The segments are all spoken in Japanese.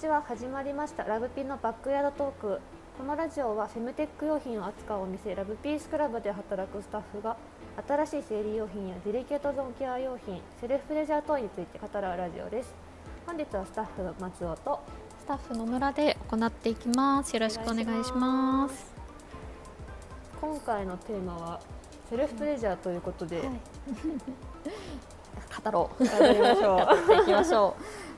ちは始まりました。ラブピーのバックヤードトーク。このラジオはフェムテック用品を扱うお店。ラブピースクラブで働くスタッフが新しい生理用品やデリケートゾーンケア用品セルフプレジャー等について語るラジオです。本日はスタッフの松尾とスタッフの村で行っていきます。よろしくお願いします。今回のテーマはセルフプレジャーということで、はい、語ろう。語りましょう。語っていきましょう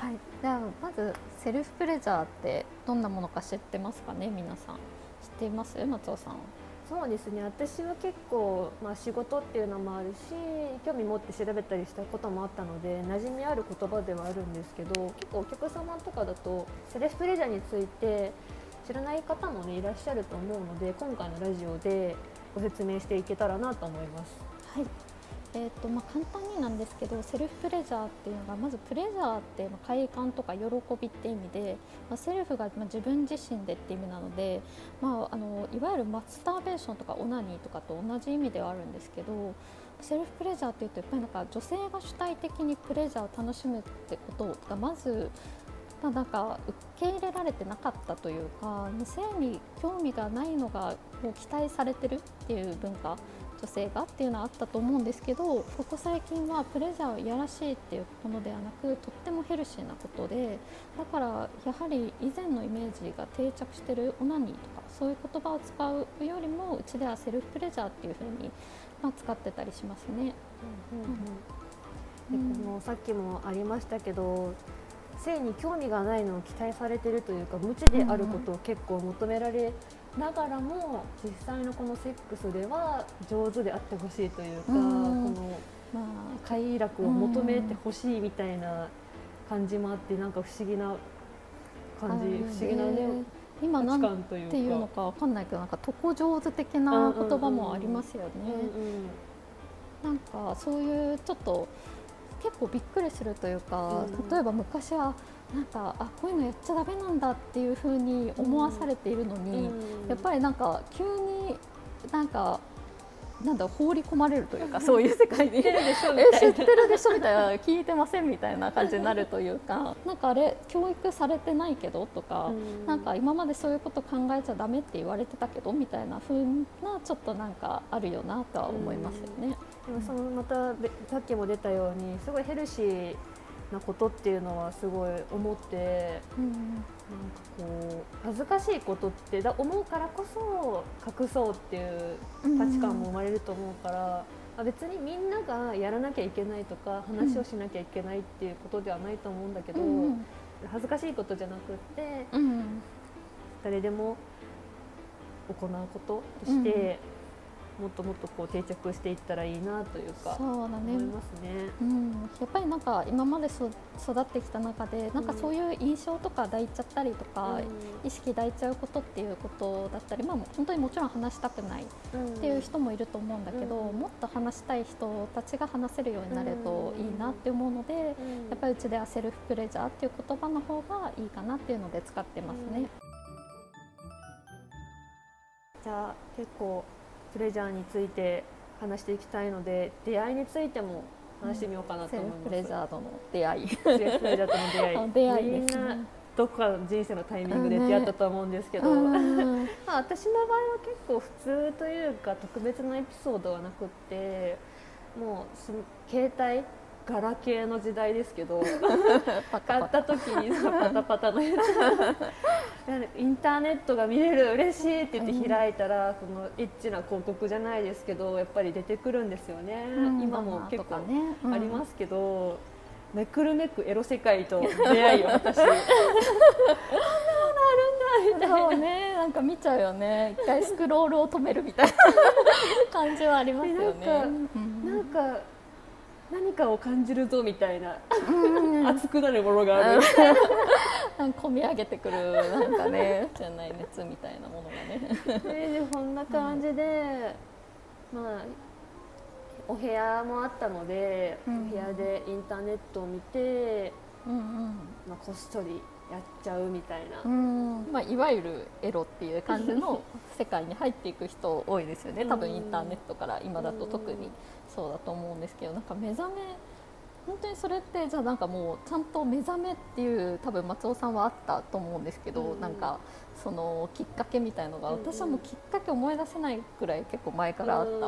はい。ではまずセルフプレジャーってどんなものか知ってますかね皆さん。知っています？松尾さんそうですね。私は結構、まあ、仕事っていうのもあるし興味持って調べたりしたこともあったので馴染みある言葉ではあるんですけど結構お客様とかだとセルフプレジャーについて知らない方も、ね、いらっしゃると思うので今回のラジオでご説明していけたらなと思います。はいえーとまあ、簡単になんですけどセルフプレジャーっていうのがまずプレジャーってまあ快感とか喜びって意味で、まあ、セルフがまあ自分自身でって意味なので、まあ、あのいわゆるマスターベーションとかオナニーとかと同じ意味ではあるんですけどセルフプレジャーっていうとやっぱりなんか女性が主体的にプレジャーを楽しむってことがまずなんか受け入れられてなかったというか性に興味がないのがこう期待されてるっていう文化女性がっていうのはあったと思うんですけどここ最近はプレジャーをいやらしいっていうものではなくとってもヘルシーなことでだからやはり以前のイメージが定着してるオナニーとかそういう言葉を使うよりもうちではセルフプレジャーっていうふうに、まあ、使ってたりしますね。うんうんうん、でこのさっきもありましたけど性に興味がないのを期待されてるというか無知であることを結構求められながらも実際のこのセックスでは上手であってほしいというか、この、まあ、快楽を求めてほしいみたいな感じもあってなんか不思議な感じ、不思議なね今なんていうのかわかんないけどなんか床上手的な言葉もありますよね。なんかそういうちょっと結構びっくりするというか、例えば昔はなんかあこういうのやっちゃだめなんだっていうふうに思わされているのに、やっぱりなんか急になんかなんだ放り込まれるというか、そういう世界に。知ってるでしょみたいな。知ってるでしょみたいな聞いてませんみたいな感じになるというか。なんかあれ教育されてないけどとか、なんか今までそういうこと考えちゃだめって言われてたけどみたいなふうなちょっとなんかあるよなとは思いますよね。でもそのまたさっきも出たようにすごいヘルシーなことっていうのはすごい思って、うん、なんかこう恥ずかしいことってだ思うからこそ隠そうっていう価値観も生まれると思うから、うん、別にみんながやらなきゃいけないとか話をしなきゃいけないっていうことではないと思うんだけど、うん、恥ずかしいことじゃなくって、誰でも行うこととして、もっともっとこう定着していったらいいなというかそうだね。思いますね、うん、やっぱりなんか今までそ育ってきた中でなんかそういう印象とか抱いちゃったりとか、うん、意識抱いちゃうことっていうことだったり、まあ、本当にもちろん話したくないっていう人もいると思うんだけど、うん、もっと話したい人たちが話せるようになるといいなって思うので、やっぱりうちではセルフプレジャーっていう言葉の方がいいかなっていうので使ってますね。じゃあ結構プレジャーについて話していきたいので出会いについても話してみようかなと思います。プレジャーとの出会い。プレジャーとの出会い。出会い、ね、みんなどこかの人生のタイミングで出会ったと思うんですけど、ま あ私の場合は結構普通というか特別なエピソードはなくってもうその携帯ガラケーの時代ですけど。買った時にパタパタのやつインターネットが見れる嬉しいって言って開いたら、そのエッチな広告じゃないですけどやっぱり出てくるんですよね、今も結構ありますけど、めくるめくエロ世界と出会いを私こんなものあるんだみたいな。そうねなんか見ちゃうよね。一回スクロールを止めるみたいな感じはありますよね。なんか何かを感じるぞみたいな熱くなるものがある。込み上げてくるなんかね じゃない熱みたいなものがね。でこんな感じで、まあお部屋もあったので、うん、お部屋でインターネットを見て、うんうん。まあ、こっそりやっちゃうみたいな、まあ、いわゆるエロっていう感じの世界に入っていく人多いですよね多分インターネットから今だと特にそうだと思うんですけどなんか目覚め本当にそれってじゃあなんかもうちゃんと目覚めっていう多分松尾さんはあったと思うんですけど、うん、なんかそのきっかけみたいのが、私はもうきっかけ思い出せないくらい結構前からあった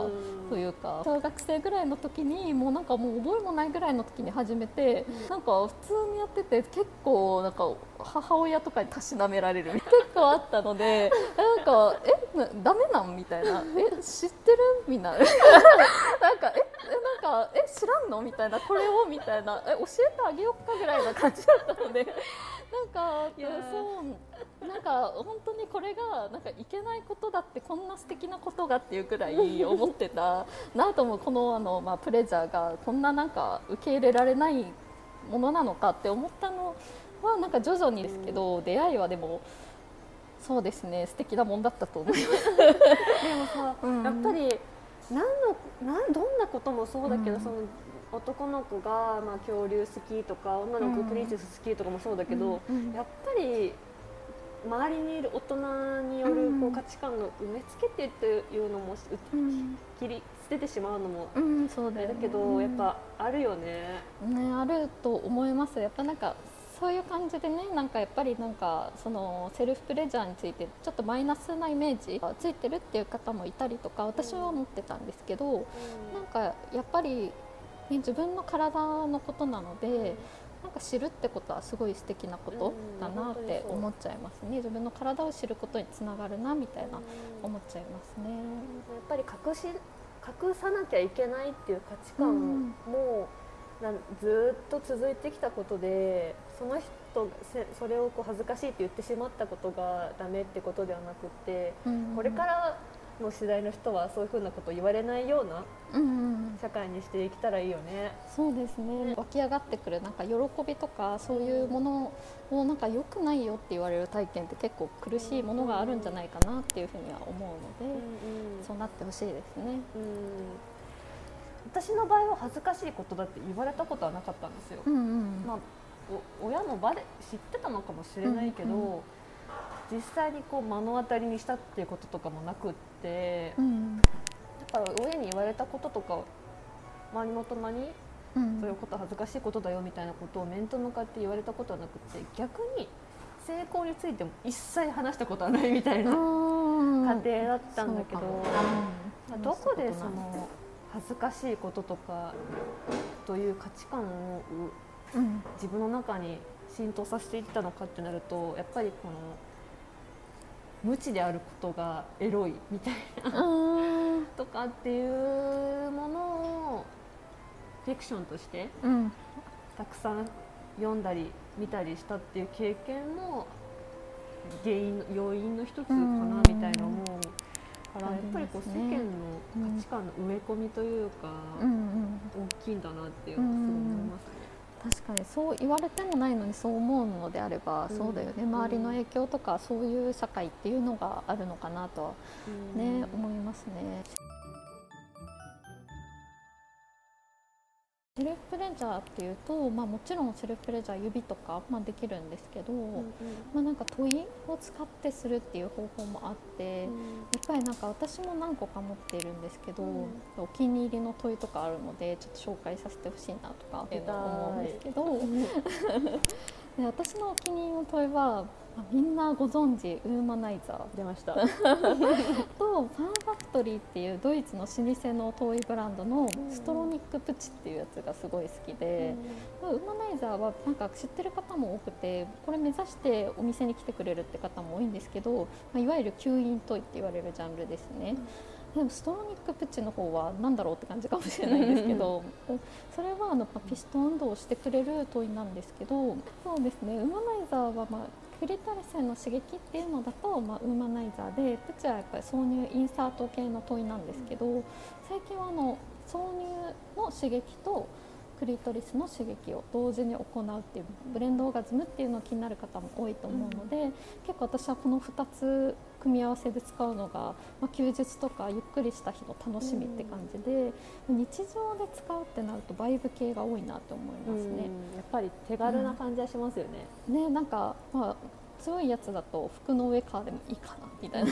というか、小学生ぐらいの時にもうなんかもう覚えもないぐらいの時に始めて、なんか普通にやってて結構なんか母親とかにたしなめられる結構あったのでなんかえなダメなんみたいな。え知ってるみ んな。なんかえなんかえ知らんのみたいな。これをみたいな。え教えてあげよっかぐらいな感じだったのでなんかそうなんか本当にこれがなんかいけないことだってこんな素敵なことがっていうくらい思ってたなと思うこのあの、まあ、プレジャーがこんななんか受け入れられないものなのかって思ったのはなんか徐々にですけど、うん、出会いはでもそうですね素敵なもんだったと思いますでもさ、うん、やっぱり何のなんどんなこともそうだけど、うん、その男の子が、まあ、恐竜好きとか女の子プリンセス好きとかもそうだけど、やっぱり周りにいる大人によるこう価値観の埋め付けてっていうのも、切り捨ててしまうのも、うん、そうだ、ね、だけどやっぱあるよね。ねあると思います。やっぱなんかそういう感じでねなんかやっぱりなんかそのセルフプレジャーについてちょっとマイナスなイメージがついてるっていう方もいたりとか私は思ってたんですけど、うん、なんかやっぱり、ね、自分の体のことなので。なんか知るってことはすごい素敵なことだなって思っちゃいますね、自分の体を知ることにつながるなみたいな思っちゃいますね。やっぱり隠し隠さなきゃいけないっていう価値観も、なずっと続いてきたことでその人それをこう恥ずかしいって言ってしまったことがダメってことではなくて、うんこれからの時代の人はそういうふうなことを言われないような社会にしていけたらいいよね。そうですね。湧き上がってくるなんか喜びとかそういうものをなんか良くないよって言われる体験って結構苦しいものがあるんじゃないかなっていうふうには思うので、うんうん、そうなってほしいですね。うん。私の場合は恥ずかしいことだって言われたことはなかったんですよ、うんうん、まあ、親もバレ知ってたのかもしれないけど、うんうん、実際にこう目の当たりにしたっていうこととかもなくって、うん、だから親に言われたこととか周りの大人にそういうこと恥ずかしいことだよみたいなことを面と向かって言われたことはなくて逆に成功についても一切話したことはないみたいな家庭だったんだけど、どこでその恥ずかしいこととかという価値観を、自分の中に浸透させていったのかってなるとやっぱりこの無知であることがエロいみたいな。とかっていうものをフィクションとして、たくさん読んだり見たりしたっていう経験も原因要因の一つかなみたいな思うからやっぱりこう世間の価値観の植え込みというか、大きいんだなっていうのはすごい思いますね。確かにそう言われてもないのにそう思うのであれば、うん、そうだよね。周りの影響とかそういう社会っていうのがあるのかなとはね、うん、思いますね。セルフプレジャーっていうと、まあ、もちろんセルフプレジャー指とか、まあ、できるんですけど、うんうん、まあ、なんか問いを使ってするっていう方法もあって、うん、やっぱりなんか私も何個か持っているんですけど、うん、お気に入りの問いとかあるのでちょっと紹介させてほしいなとか思うんですけどで私のお気に入りの問いはみんなご存知ウーマナイザー。出ました。とファンファクトリーっていうドイツの老舗のトイブランドのストロニックプチっていうやつがすごい好きで、うん、ウーマナイザーはなんか知ってる方も多くてこれ目指してお店に来てくれるって方も多いんですけど、まあ、いわゆる吸引トイって言われるジャンルですね。うんでもストロニックプッチの方は何だろうって感じかもしれないんですけどそれはあのピストン運動をしてくれる問いなんですけどそうですねウーマナイザーは、まあ、クリトリスへの刺激っていうのだと、まあ、ウーマナイザーでプチはやっぱり挿入インサート系の問いなんですけど最近はあの挿入の刺激とクリトリスの刺激を同時に行うっていうブレンドオーガズムっていうのを気になる方も多いと思うので、うん、結構私はこの2つ組み合わせで使うのが、まあ、休日とかゆっくりした日の楽しみって感じで、うん、日常で使うってなるとバイブ系が多いなと思いますね。やっぱり手軽な感じはしますよね。うん、ねなんか、まあ強いやつだと服の上からでもいいかなみたいな、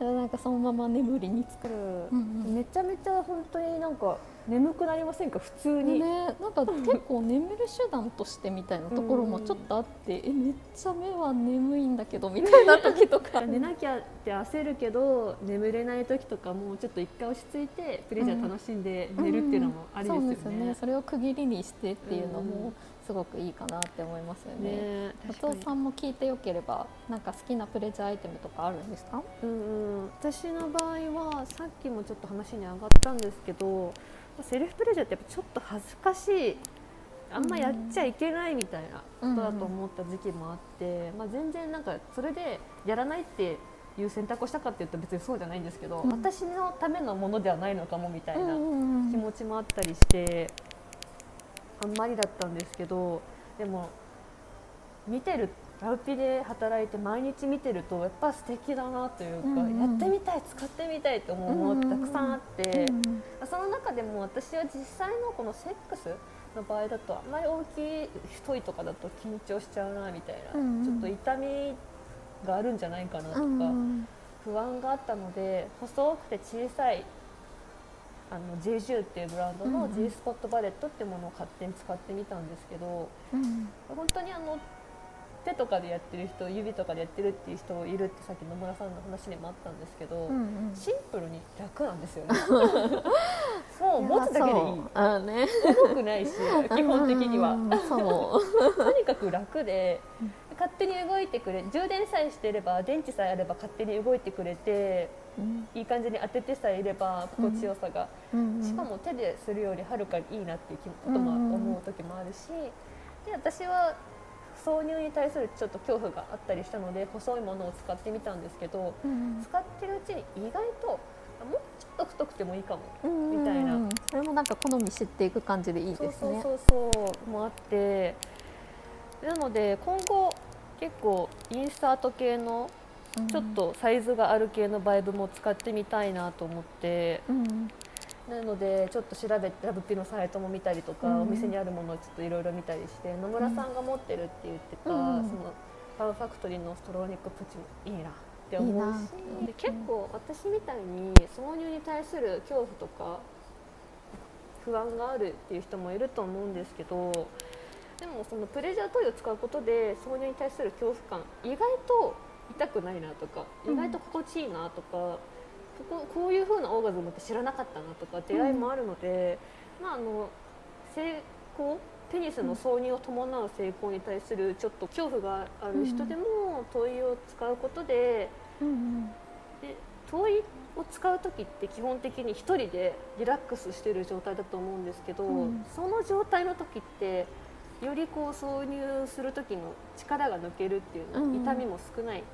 うんうん、なんかそのまま眠りにつく、うんうん、めちゃめちゃ本当になんか眠くなりませんか？普通に、ね、なんか結構眠る手段としてみたいなところもちょっとあって、うん、えめっちゃ目は眠いんだけどみたいな時とか。寝なきゃって焦るけど眠れない時とかもちょっと一回落ち着いてプレジャー楽しんで寝るっていうのもありですよね、うん。うん、そうですね。それを区切りにしてっていうのも、すごくいいかなって思いますよね。ね松尾さんも聞いてよければなんか好きなプレジャーアイテムとかあるんですか？うんうん、私の場合はさっきもちょっと話に上がったんですけど、セルフプレジャーってやっぱちょっと恥ずかしい。あんまやっちゃいけないみたいなことだと思った時期もあって、まあ、全然なんかそれでやらないっていう選択をしたかっていうと別にそうじゃないんですけど、うん、私のためのものではないのかもみたいな気持ちもあったりして、あんまりだったんですけどでも見てるラウピで働いて毎日見てるとやっぱ素敵だなというか、うんうん、やってみたい使ってみたいと思うものってたくさんあって、うんうん、その中でも私は実際のこのセックスの場合だとあんまり大きい太いとかだと緊張しちゃうなみたいな、うんうん、ちょっと痛みがあるんじゃないかなとか、不安があったので細くて小さいあの JJU っていうブランドの G スポットバレットっていうものを勝手に使ってみたんですけど、うん、本当にあの手とかでやってる人指とかでやってるっていう人いるってさっき野村さんの話にもあったんですけど、うんうん、シンプルに楽なんですよね。そう持つだけでいい。あね、重くないし基本的には。そうとにかく楽で。勝手に動いてくれ充電さえしてれば電池さえあれば勝手に動いてくれて、うん、いい感じに当ててさえいれば心地よさが、うんしかも手でするよりはるかにいいなっていうことも思う時もあるし。で私は挿入に対するちょっと恐怖があったりしたので細いものを使ってみたんですけど、使ってるうちに意外ともうちょっと太くてもいいかも、みたいな。それもなんか好み知っていく感じでいいですね。そうそうそうもあって。なので今後結構インスタート系のちょっとサイズがある系のバイブも使ってみたいなと思って、うん、なのでちょっと調べてラブピのサイトも見たりとか、うん、お店にあるものをちょっといろいろ見たりして野村さんが持ってるって言ってた、うん、そのパウファクトリーのストローニックプチいいなって思うし。で結構私みたいに挿入に対する恐怖とか不安があるっていう人もいると思うんですけどでもそのプレジャートイを使うことで挿入に対する恐怖感意外と痛くないなとか意外と心地いいなとか、うん、こここういう風なオーガズムって知らなかったなとか出会いもあるので、うん、まああの成功テニスの挿入を伴う成功に対するちょっと恐怖がある人でも問いを使うことでうん、で問いを使う時って基本的に1人でリラックスしてる状態だと思うんですけど、うん、その状態の時ってよりこう挿入する時の力が抜けるっていうの、痛みも少ない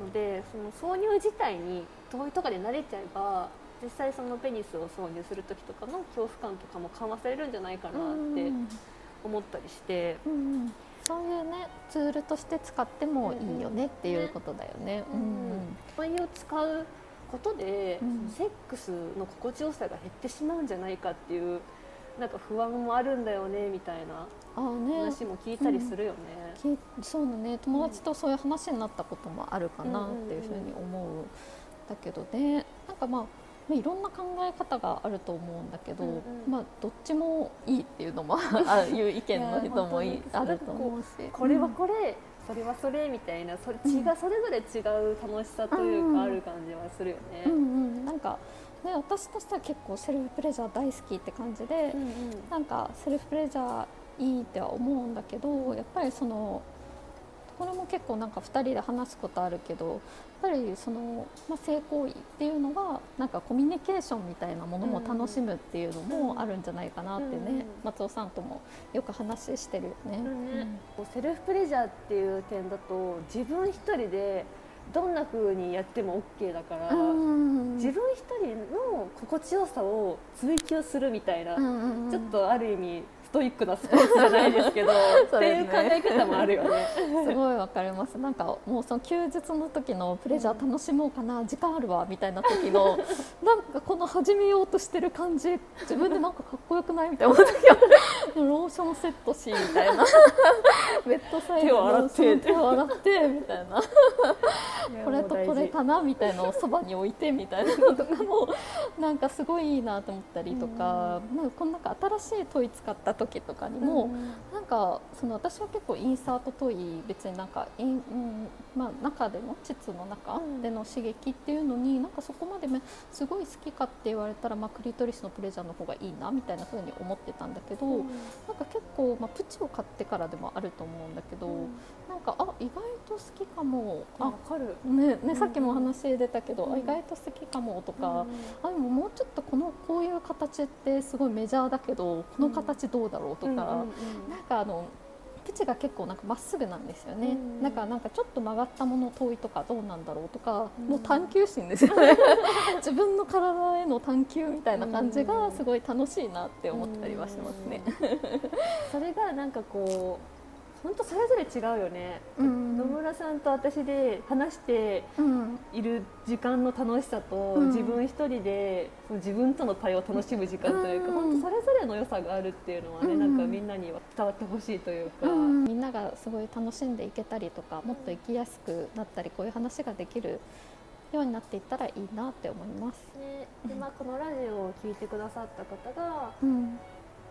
のでその挿入自体に遠いとかで慣れちゃえば実際そのペニスを挿入する時とかの恐怖感とかも緩和されるんじゃないかなって思ったりして。うんうんそういうねツールとして使ってもいいよねっていうことだよね。うん、うん、を使うことで、うん、セックスの心地よさが減ってしまうんじゃないかっていうなんか不安もあるんだよねみたいな話も聞いたりするよね。うん、そうだね。友達とそういう話になったこともあるかなっていうふうに思う、だけどね。なんかまあいろんな考え方があると思うんだけど、うんうん、まあ、どっちもいいっていうのも あいう意見の人もいあると思うし。これはこれ、それはそれみたいなそれ違う、それぞれ違う楽しさというかある感じはするよね。うん。うん、なんかで私としては結構セルフプレジャー大好きって感じで、うんうん、なんかセルフプレジャーいいっては思うんだけどやっぱりそのこれも結構なんか2人で話すことあるけどやっぱりその、まあ、性行為っていうのがなんかコミュニケーションみたいなものも楽しむっていうのもあるんじゃないかなってね、うん。うん、松尾さんともよく話してるよね。うん、セルフプレジャーっていう点だと自分一人でどんな風にやっても OK だから、自分一人の心地よさを追求するみたいな、ちょっとある意味ストイックなスポーツじゃないですけど っていう考え方もあるよね。すごいわかります。なんかもうその休日の時のプレジャー楽しもうかな、時間あるわみたいな時の なんかこの始めようとしてる感じ、自分でなんかかっこよくない？みたいな時はローションセットしみたいな、ベッドサイド手を洗って。手を洗ってみたいな、これとこれかなみたいなのをそばに置いてみたいなのとかも なんかすごいいいなと思ったりとか、なんかこのなんか新しいトイ使った時とかにも、なんかその私は結構インサートトイ別になんかイン、うんまあ、中での膣の中での刺激っていうのに、なんかそこまで、ね、すごい好きかって言われたら、まあ、クリトリスのプレジャーの方がいいなみたいな風に思ってたんだけど、なんか結構、まあ、プチを買ってからでもあると思うんだけど、なんかあ意外と好きかも。あかる。ねね、さっきもお話出たけど、あ意外と好きかもとか、あでももうちょっとこのこういう形ってすごいメジャーだけどこの形どうだろうとか、なんかあのプチが結構なんかまっすぐなんですよね、だからなんかちょっと曲がったもの遠いとかどうなんだろうとか、もう探求心ですよね。自分の体への探求みたいな感じがすごい楽しいなって思ったりはしますね。それがなんかこう本当それぞれ違うよね、うん、野村さんと私で話している時間の楽しさと、うん、自分一人でその自分との対応を楽しむ時間というか、うん、本当それぞれの良さがあるっていうのはね、なんかみんなには伝わってほしいというか、みんながすごい楽しんでいけたりとかもっと生きやすくなったりこういう話ができるようになっていったらいいなって思います。ね、でまあ、このラジオを聞いてくださった方が、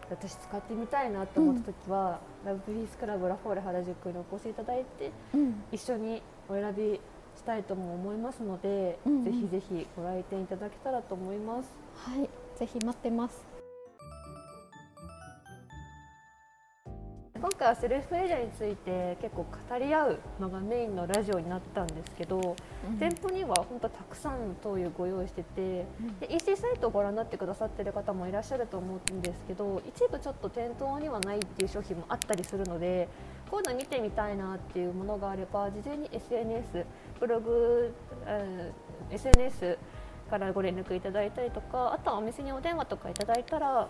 私使ってみたいなと思った時は、うん、ラブピースクラブラフォーレ原宿にお越しいただいて、うん、一緒にお選びしたいとも思いますので、うんうん、ぜひぜひご来店いただけたらと思います。はい、ぜひ待ってます。今回はセルフプレジャーについて結構語り合うのがメインのラジオになったんですけど、うん、店舗には本当たくさんの灯油ご用意してて、うん、で EC サイトをご覧になってくださってる方もいらっしゃると思うんですけど一部ちょっと店頭にはないっていう商品もあったりするのでこういうの見てみたいなっていうものがあれば事前に SNS ブログ、えー、SNS からご連絡いただいたりとかあとはお店にお電話とかいただいたら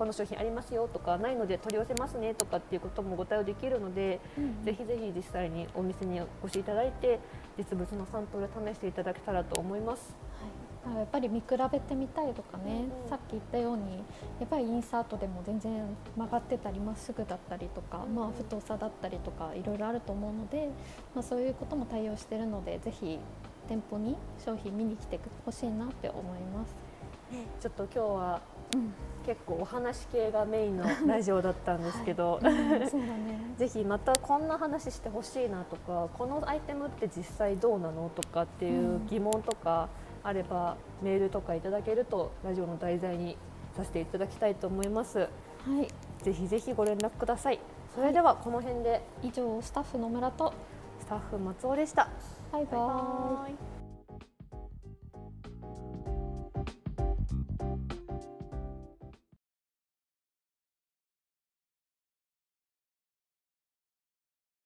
この商品ありますよとかないので取り寄せますねとかっていうこともご対応できるので、うん、ぜひぜひ実際にお店にお越しいただいて実物のサンプル試していただけたらと思います。はい、やっぱり見比べてみたいとかね、うん、さっき言ったようにやっぱりインサートでも全然曲がってたりまっすぐだったりとか、うん、まあ、太さだったりとかいろいろあると思うので、まあ、そういうことも対応しているのでぜひ店舗に商品見に来てほしいなって思います。ちょっと今日は結構お話系がメインのラジオだったんですけど、はい。ね、ぜひまたこんな話してほしいなとかこのアイテムって実際どうなのとかっていう疑問とかあれば、メールとかいただけるとラジオの題材にさせていただきたいと思います。はい、ぜひぜひご連絡ください。それではこの辺で、以上スタッフの村と。スタッフ松尾でした。バイバイ。バイバ